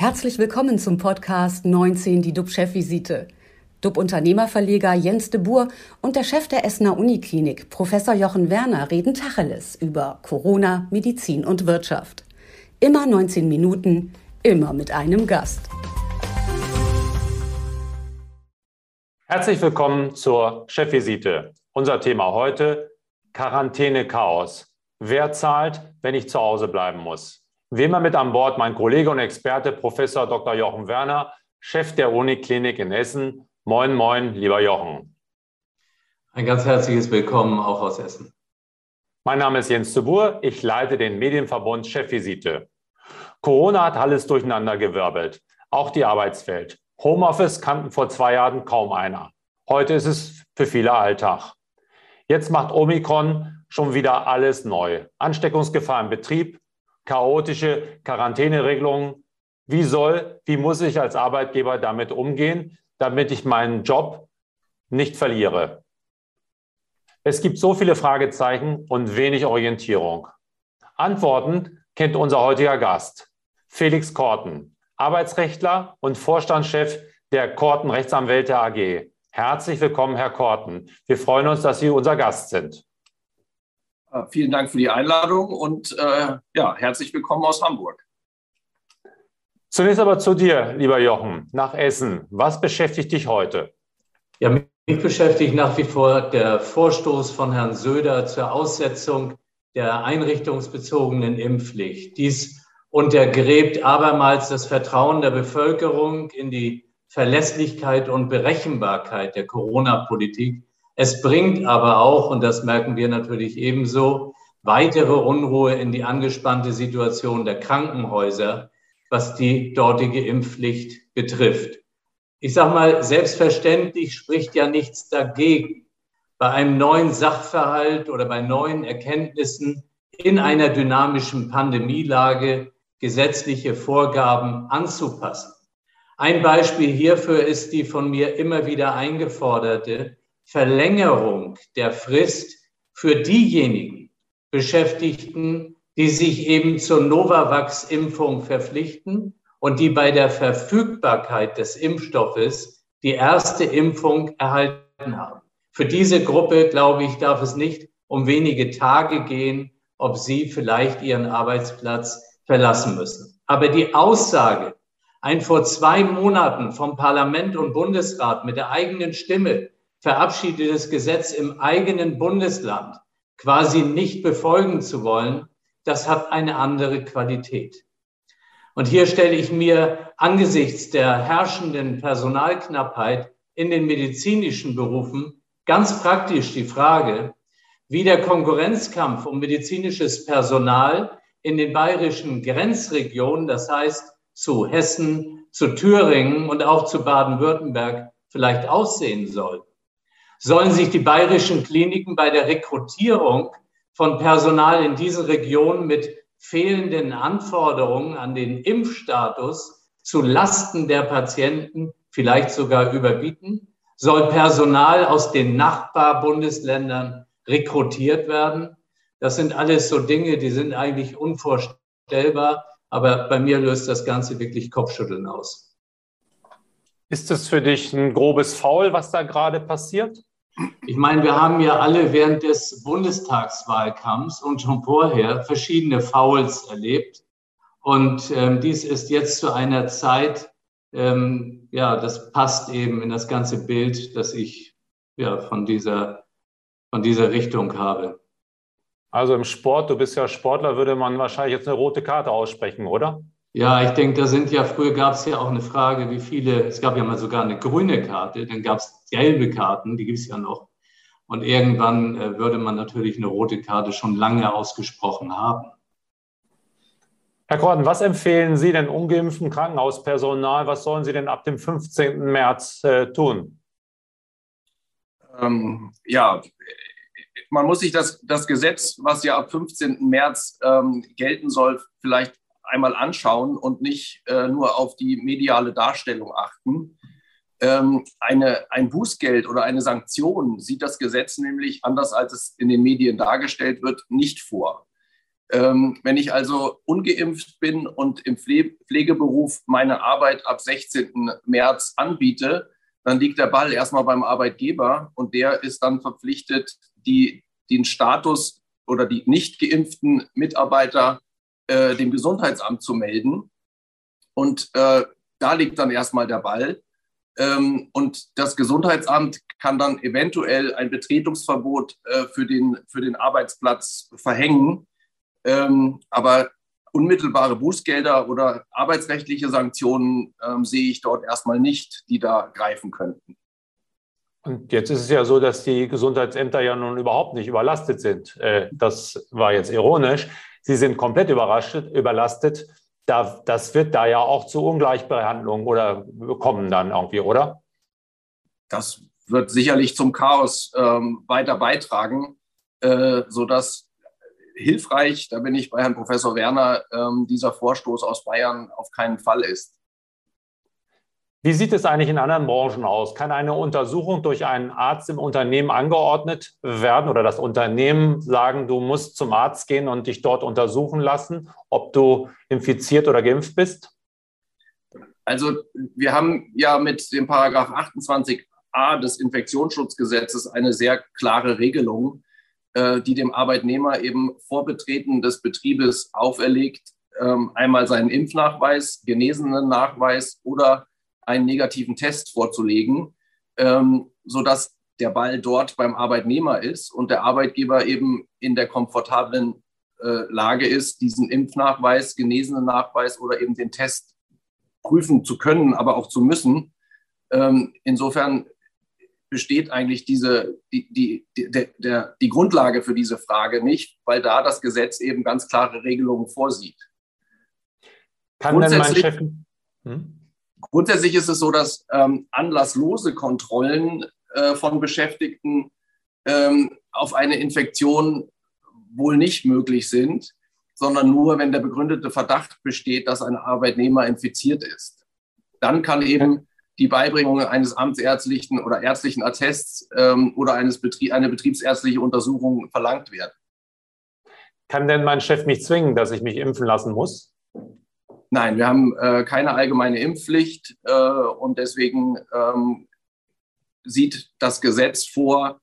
Herzlich willkommen zum Podcast 19, die DUB-Chefvisite. DUB-Unternehmerverleger Jens de Boer und der Chef der Essener Uniklinik, Professor Jochen Werner, reden Tacheles über Corona, Medizin und Wirtschaft. Immer 19 Minuten, immer mit einem Gast. Herzlich willkommen zur Chefvisite. Unser Thema heute: Quarantäne-Chaos. Wer zahlt, wenn ich zu Hause bleiben muss? Wie immer mit an Bord mein Kollege und Experte Professor Dr. Jochen Werner, Chef der Uniklinik in Essen. Moin, moin, lieber Jochen. Ein ganz herzliches Willkommen auch aus Essen. Mein Name ist Jens Zubur. Ich leite den Medienverbund Chefvisite. Corona hat alles durcheinandergewirbelt, auch die Arbeitswelt. Homeoffice kannten vor zwei Jahren kaum einer. Heute ist es für viele Alltag. Jetzt macht Omikron schon wieder alles neu. Ansteckungsgefahr im Betrieb, chaotische Quarantäneregelungen. Wie soll, wie muss ich als Arbeitgeber damit umgehen, damit ich meinen Job nicht verliere? Es gibt so viele Fragezeichen und wenig Orientierung. Antworten kennt unser heutiger Gast, Felix Korten, Arbeitsrechtler und Vorstandschef der Korten Rechtsanwälte AG. Herzlich willkommen, Herr Korten. Wir freuen uns, dass Sie unser Gast sind. Äh, vielen Dank für die Einladung und äh, ja, herzlich willkommen aus Hamburg. Zunächst aber zu dir, lieber Jochen, nach Essen. Was beschäftigt dich heute? Ja, mich beschäftigt nach wie vor der Vorstoß von Herrn Söder zur Aussetzung der einrichtungsbezogenen Impfpflicht. Dies untergräbt abermals das Vertrauen der Bevölkerung in die Verlässlichkeit und Berechenbarkeit der Corona-Politik es bringt aber auch, und das merken wir natürlich ebenso, weitere Unruhe in die angespannte Situation der Krankenhäuser, was die dortige Impfpflicht betrifft. Ich sage mal, selbstverständlich spricht ja nichts dagegen, bei einem neuen Sachverhalt oder bei neuen Erkenntnissen in einer dynamischen Pandemielage gesetzliche Vorgaben anzupassen. Ein Beispiel hierfür ist die von mir immer wieder eingeforderte Verlängerung der Frist für diejenigen Beschäftigten, die sich eben zur Novavax-Impfung verpflichten und die bei der Verfügbarkeit des Impfstoffes die erste Impfung erhalten haben. Für diese Gruppe, glaube ich, darf es nicht um wenige Tage gehen, ob sie vielleicht ihren Arbeitsplatz verlassen müssen. Aber die Aussage, ein vor zwei Monaten vom Parlament und Bundesrat mit der eigenen Stimme verabschiedetes Gesetz im eigenen Bundesland quasi nicht befolgen zu wollen, das hat eine andere Qualität. Und hier stelle ich mir angesichts der herrschenden Personalknappheit in den medizinischen Berufen ganz praktisch die Frage, wie der Konkurrenzkampf um medizinisches Personal in den bayerischen Grenzregionen, das heißt zu Hessen, zu Thüringen und auch zu Baden-Württemberg vielleicht aussehen soll sollen sich die bayerischen Kliniken bei der Rekrutierung von Personal in diesen Regionen mit fehlenden Anforderungen an den Impfstatus zu Lasten der Patienten vielleicht sogar überbieten? Soll Personal aus den Nachbarbundesländern rekrutiert werden? Das sind alles so Dinge, die sind eigentlich unvorstellbar, aber bei mir löst das Ganze wirklich Kopfschütteln aus. Ist es für dich ein grobes Faul, was da gerade passiert? Ich meine, wir haben ja alle während des Bundestagswahlkampfs und schon vorher verschiedene Fouls erlebt. Und ähm, dies ist jetzt zu einer Zeit, ähm, ja, das passt eben in das ganze Bild, das ich ja, von, dieser, von dieser Richtung habe. Also im Sport, du bist ja Sportler, würde man wahrscheinlich jetzt eine rote Karte aussprechen, oder? Ja, ich denke, da sind ja, früher gab es ja auch eine Frage, wie viele, es gab ja mal sogar eine grüne Karte, dann gab es gelbe Karten, die gibt es ja noch. Und irgendwann äh, würde man natürlich eine rote Karte schon lange ausgesprochen haben. Herr Korten, was empfehlen Sie denn ungeimpften Krankenhauspersonal? Was sollen Sie denn ab dem 15. März äh, tun? Ähm, ja, man muss sich das, das Gesetz, was ja ab 15. März ähm, gelten soll, vielleicht einmal anschauen und nicht äh, nur auf die mediale Darstellung achten. Ähm, eine, ein Bußgeld oder eine Sanktion sieht das Gesetz nämlich, anders als es in den Medien dargestellt wird, nicht vor. Ähm, wenn ich also ungeimpft bin und im Pflegeberuf meine Arbeit ab 16. März anbiete, dann liegt der Ball erstmal beim Arbeitgeber und der ist dann verpflichtet, die, den Status oder die nicht geimpften Mitarbeiter äh, dem Gesundheitsamt zu melden. Und äh, da liegt dann erstmal der Ball. Ähm, und das Gesundheitsamt kann dann eventuell ein Betretungsverbot äh, für, den, für den Arbeitsplatz verhängen. Ähm, aber unmittelbare Bußgelder oder arbeitsrechtliche Sanktionen ähm, sehe ich dort erstmal nicht, die da greifen könnten. Und jetzt ist es ja so, dass die Gesundheitsämter ja nun überhaupt nicht überlastet sind. Äh, das war jetzt ironisch. Sie sind komplett überlastet. Das wird da ja auch zu Ungleichbehandlung oder kommen dann irgendwie, oder? Das wird sicherlich zum Chaos ähm, weiter beitragen, äh, sodass hilfreich, da bin ich bei Herrn Professor Werner, ähm, dieser Vorstoß aus Bayern auf keinen Fall ist. Wie sieht es eigentlich in anderen Branchen aus? Kann eine Untersuchung durch einen Arzt im Unternehmen angeordnet werden oder das Unternehmen sagen, du musst zum Arzt gehen und dich dort untersuchen lassen, ob du infiziert oder geimpft bist? Also wir haben ja mit dem Paragraph 28a des Infektionsschutzgesetzes eine sehr klare Regelung, äh, die dem Arbeitnehmer eben vor Betreten des Betriebes auferlegt, ähm, einmal seinen Impfnachweis, genesenen Nachweis oder einen negativen Test vorzulegen, ähm, sodass der Ball dort beim Arbeitnehmer ist und der Arbeitgeber eben in der komfortablen äh, Lage ist, diesen Impfnachweis, genesenen Nachweis oder eben den Test prüfen zu können, aber auch zu müssen. Ähm, insofern besteht eigentlich diese, die, die, die, der, die Grundlage für diese Frage nicht, weil da das Gesetz eben ganz klare Regelungen vorsieht. Kann denn mein Chef. Hm? Grundsätzlich ist es so, dass ähm, anlasslose Kontrollen äh, von Beschäftigten ähm, auf eine Infektion wohl nicht möglich sind, sondern nur, wenn der begründete Verdacht besteht, dass ein Arbeitnehmer infiziert ist. Dann kann eben die Beibringung eines amtsärztlichen oder ärztlichen Attests ähm, oder eines Betrie eine betriebsärztliche Untersuchung verlangt werden. Kann denn mein Chef mich zwingen, dass ich mich impfen lassen muss? Nein, wir haben äh, keine allgemeine Impfpflicht äh, und deswegen ähm, sieht das Gesetz vor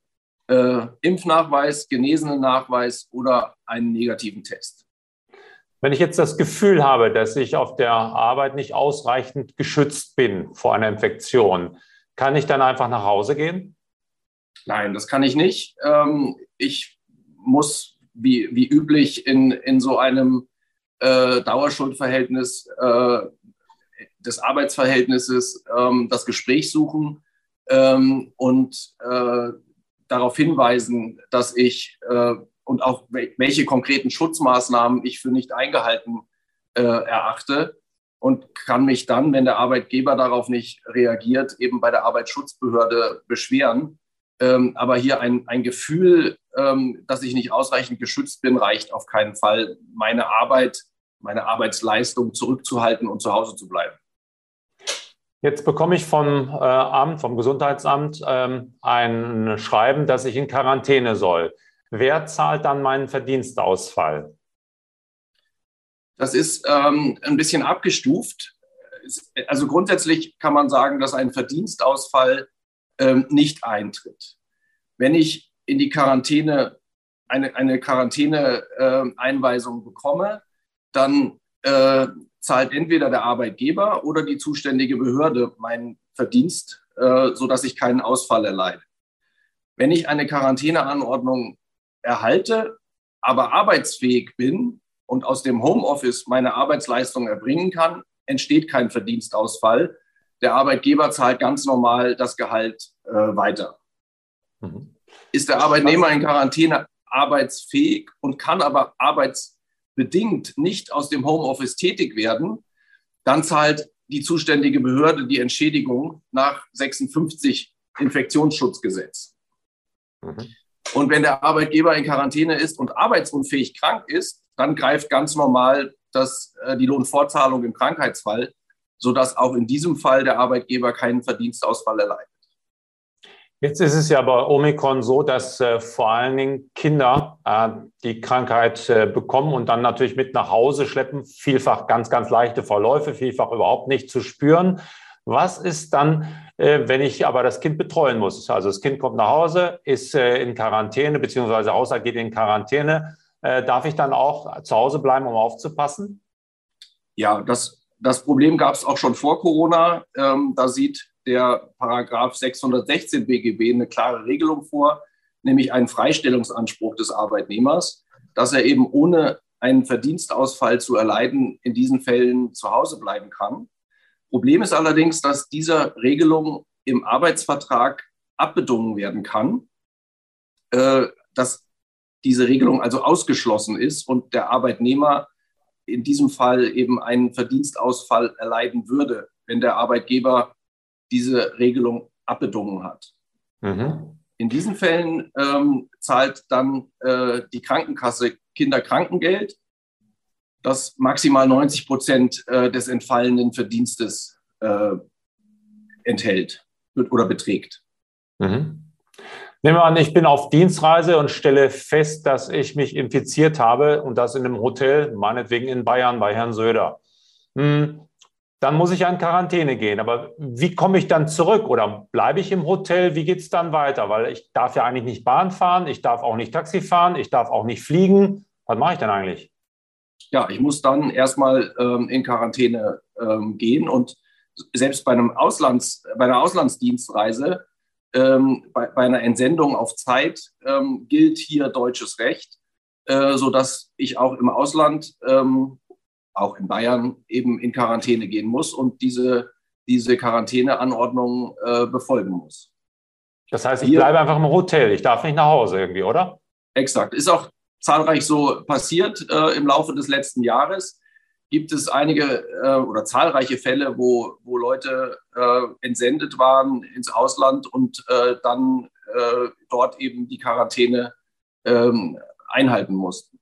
äh, Impfnachweis, genesenen Nachweis oder einen negativen Test. Wenn ich jetzt das Gefühl habe, dass ich auf der Arbeit nicht ausreichend geschützt bin vor einer Infektion, kann ich dann einfach nach Hause gehen? Nein, das kann ich nicht. Ähm, ich muss wie, wie üblich in, in so einem äh, Dauerschuldverhältnis äh, des Arbeitsverhältnisses ähm, das Gespräch suchen ähm, und äh, darauf hinweisen, dass ich äh, und auch welche konkreten Schutzmaßnahmen ich für nicht eingehalten äh, erachte und kann mich dann, wenn der Arbeitgeber darauf nicht reagiert, eben bei der Arbeitsschutzbehörde beschweren. Ähm, aber hier ein, ein Gefühl, ähm, dass ich nicht ausreichend geschützt bin, reicht auf keinen Fall, meine Arbeit, meine Arbeitsleistung zurückzuhalten und zu Hause zu bleiben. Jetzt bekomme ich vom äh, Amt, vom Gesundheitsamt ähm, ein Schreiben, dass ich in Quarantäne soll. Wer zahlt dann meinen Verdienstausfall? Das ist ähm, ein bisschen abgestuft. Also grundsätzlich kann man sagen, dass ein Verdienstausfall ähm, nicht eintritt. Wenn ich in die Quarantäne, eine, eine Quarantäne-Einweisung äh, bekomme, dann äh, zahlt entweder der Arbeitgeber oder die zuständige Behörde meinen Verdienst, äh, sodass ich keinen Ausfall erleide. Wenn ich eine Quarantäneanordnung erhalte, aber arbeitsfähig bin und aus dem Homeoffice meine Arbeitsleistung erbringen kann, entsteht kein Verdienstausfall. Der Arbeitgeber zahlt ganz normal das Gehalt äh, weiter. Mhm. Ist der Arbeitnehmer in Quarantäne arbeitsfähig und kann aber arbeitsbedingt nicht aus dem Homeoffice tätig werden, dann zahlt die zuständige Behörde die Entschädigung nach 56 Infektionsschutzgesetz. Mhm. Und wenn der Arbeitgeber in Quarantäne ist und arbeitsunfähig krank ist, dann greift ganz normal das, äh, die Lohnfortzahlung im Krankheitsfall, sodass auch in diesem Fall der Arbeitgeber keinen Verdienstausfall erleidet. Jetzt ist es ja bei Omikron so, dass äh, vor allen Dingen Kinder äh, die Krankheit äh, bekommen und dann natürlich mit nach Hause schleppen. Vielfach ganz, ganz leichte Verläufe, vielfach überhaupt nicht zu spüren. Was ist dann, äh, wenn ich aber das Kind betreuen muss? Also das Kind kommt nach Hause, ist äh, in Quarantäne, beziehungsweise Hausarzt geht in Quarantäne. Äh, darf ich dann auch zu Hause bleiben, um aufzupassen? Ja, das, das Problem gab es auch schon vor Corona. Ähm, da sieht der Paragraph 616 BGB eine klare Regelung vor, nämlich einen Freistellungsanspruch des Arbeitnehmers, dass er eben ohne einen Verdienstausfall zu erleiden in diesen Fällen zu Hause bleiben kann. Problem ist allerdings, dass diese Regelung im Arbeitsvertrag abbedungen werden kann, äh, dass diese Regelung also ausgeschlossen ist und der Arbeitnehmer in diesem Fall eben einen Verdienstausfall erleiden würde, wenn der Arbeitgeber diese Regelung abbedungen hat. Mhm. In diesen Fällen ähm, zahlt dann äh, die Krankenkasse Kinderkrankengeld, das maximal 90 Prozent äh, des entfallenen Verdienstes äh, enthält oder beträgt. Mhm. Nehmen wir an, ich bin auf Dienstreise und stelle fest, dass ich mich infiziert habe und das in einem Hotel, meinetwegen in Bayern bei Herrn Söder. Hm, dann muss ich in Quarantäne gehen. Aber wie komme ich dann zurück oder bleibe ich im Hotel? Wie geht es dann weiter? Weil ich darf ja eigentlich nicht Bahn fahren, ich darf auch nicht Taxi fahren, ich darf auch nicht fliegen. Was mache ich denn eigentlich? Ja, ich muss dann erstmal ähm, in Quarantäne ähm, gehen und selbst bei, einem Auslands, bei einer Auslandsdienstreise, ähm, bei, bei, einer Entsendung auf Zeit ähm, gilt hier deutsches Recht, äh, sodass ich auch im Ausland ähm, auch in Bayern eben in Quarantäne gehen muss und diese, diese Quarantäneanordnungen äh, befolgen muss. Das heißt, ich Hier, bleibe einfach im Hotel, ich darf nicht nach Hause irgendwie, oder? Exakt. Ist auch zahlreich so passiert äh, im Laufe des letzten Jahres. Gibt es einige äh, oder zahlreiche Fälle, wo, wo Leute äh, entsendet waren ins Ausland und äh, dann äh, dort eben die Quarantäne ähm, einhalten mussten.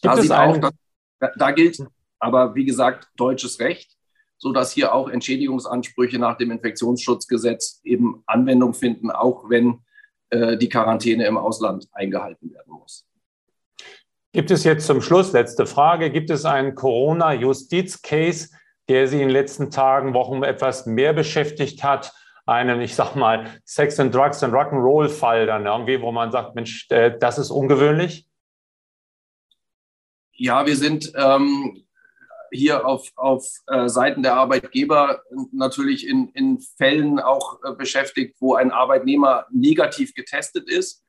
Gibt da sieht auch, dass da, da gilt aber, wie gesagt, deutsches Recht, sodass hier auch Entschädigungsansprüche nach dem Infektionsschutzgesetz eben Anwendung finden, auch wenn äh, die Quarantäne im Ausland eingehalten werden muss. Gibt es jetzt zum Schluss, letzte Frage, gibt es einen Corona-Justiz-Case, der Sie in den letzten Tagen, Wochen etwas mehr beschäftigt hat? Einen, ich sag mal, Sex and Drugs and Rock'n'Roll-Fall dann irgendwie, wo man sagt, Mensch, äh, das ist ungewöhnlich? Ja, wir sind ähm, hier auf, auf äh, Seiten der Arbeitgeber natürlich in, in Fällen auch äh, beschäftigt, wo ein Arbeitnehmer negativ getestet ist,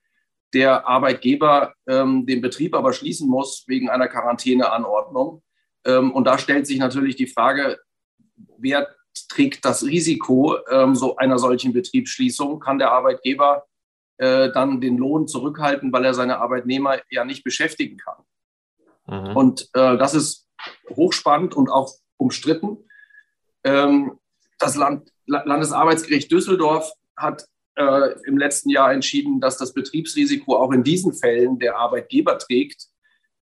der Arbeitgeber ähm, den Betrieb aber schließen muss wegen einer Quarantäneanordnung. Ähm, und da stellt sich natürlich die Frage, wer trägt das Risiko ähm, so einer solchen Betriebsschließung? Kann der Arbeitgeber äh, dann den Lohn zurückhalten, weil er seine Arbeitnehmer ja nicht beschäftigen kann? Mhm. Und äh, das ist hochspannend und auch umstritten. Ähm, das Land, Landesarbeitsgericht Düsseldorf hat äh, im letzten Jahr entschieden, dass das Betriebsrisiko auch in diesen Fällen der Arbeitgeber trägt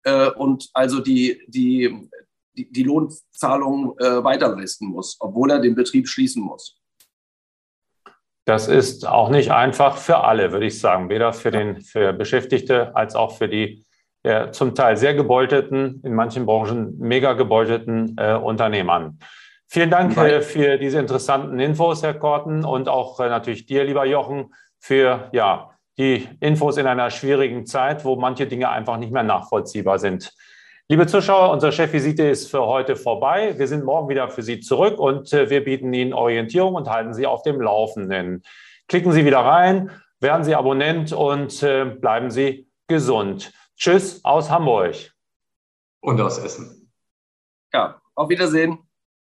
äh, und also die, die, die, die Lohnzahlung äh, weiterleisten muss, obwohl er den Betrieb schließen muss. Das ist auch nicht einfach für alle, würde ich sagen, weder für den für Beschäftigte als auch für die der zum Teil sehr gebeutelten, in manchen Branchen mega gebeutelten äh, Unternehmern. Vielen Dank äh, für diese interessanten Infos, Herr Korten, und auch äh, natürlich dir, lieber Jochen, für ja, die Infos in einer schwierigen Zeit, wo manche Dinge einfach nicht mehr nachvollziehbar sind. Liebe Zuschauer, unsere Chefvisite ist für heute vorbei. Wir sind morgen wieder für Sie zurück und äh, wir bieten Ihnen Orientierung und halten Sie auf dem Laufenden. Klicken Sie wieder rein, werden Sie Abonnent und äh, bleiben Sie gesund. Tschüss aus Hamburg. Und aus Essen. Ja, auf Wiedersehen.